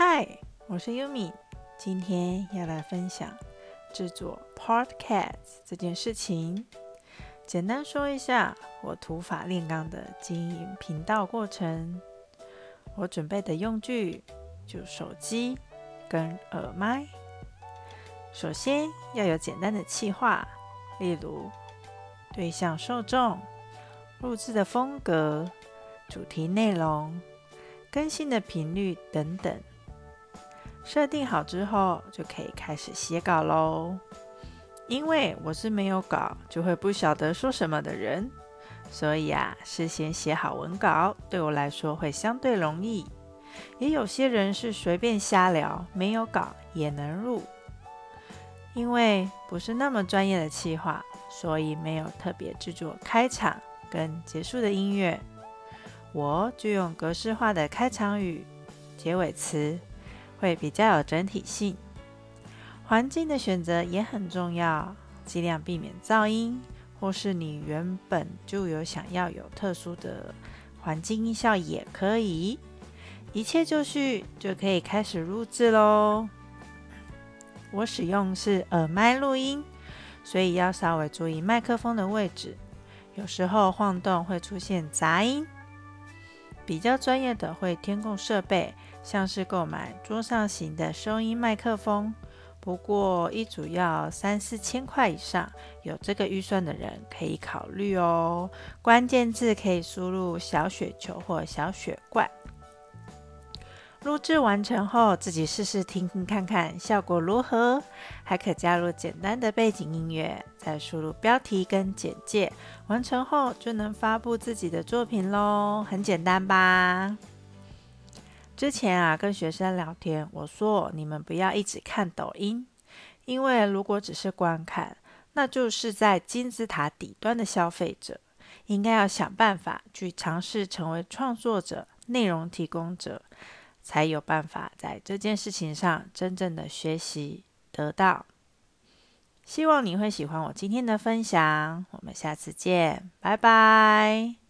嗨，我是 Yumi，今天要来分享制作 Podcast 这件事情。简单说一下我土法炼钢的经营频道过程。我准备的用具就手机跟耳麦。首先要有简单的企划，例如对象、受众、录制的风格、主题内容、更新的频率等等。设定好之后，就可以开始写稿喽。因为我是没有稿就会不晓得说什么的人，所以啊，事先写好文稿对我来说会相对容易。也有些人是随便瞎聊，没有稿也能录。因为不是那么专业的企划，所以没有特别制作开场跟结束的音乐，我就用格式化的开场语、结尾词。会比较有整体性，环境的选择也很重要，尽量避免噪音，或是你原本就有想要有特殊的环境音效也可以。一切就绪，就可以开始录制喽。我使用是耳麦录音，所以要稍微注意麦克风的位置，有时候晃动会出现杂音。比较专业的会添购设备，像是购买桌上型的收音麦克风，不过一组要三四千块以上，有这个预算的人可以考虑哦。关键字可以输入小雪球或小雪怪。录制完成后，自己试试听听看看效果如何，还可加入简单的背景音乐，再输入标题跟简介，完成后就能发布自己的作品喽，很简单吧？之前啊，跟学生聊天，我说你们不要一直看抖音，因为如果只是观看，那就是在金字塔底端的消费者，应该要想办法去尝试成为创作者、内容提供者。才有办法在这件事情上真正的学习得到。希望你会喜欢我今天的分享，我们下次见，拜拜。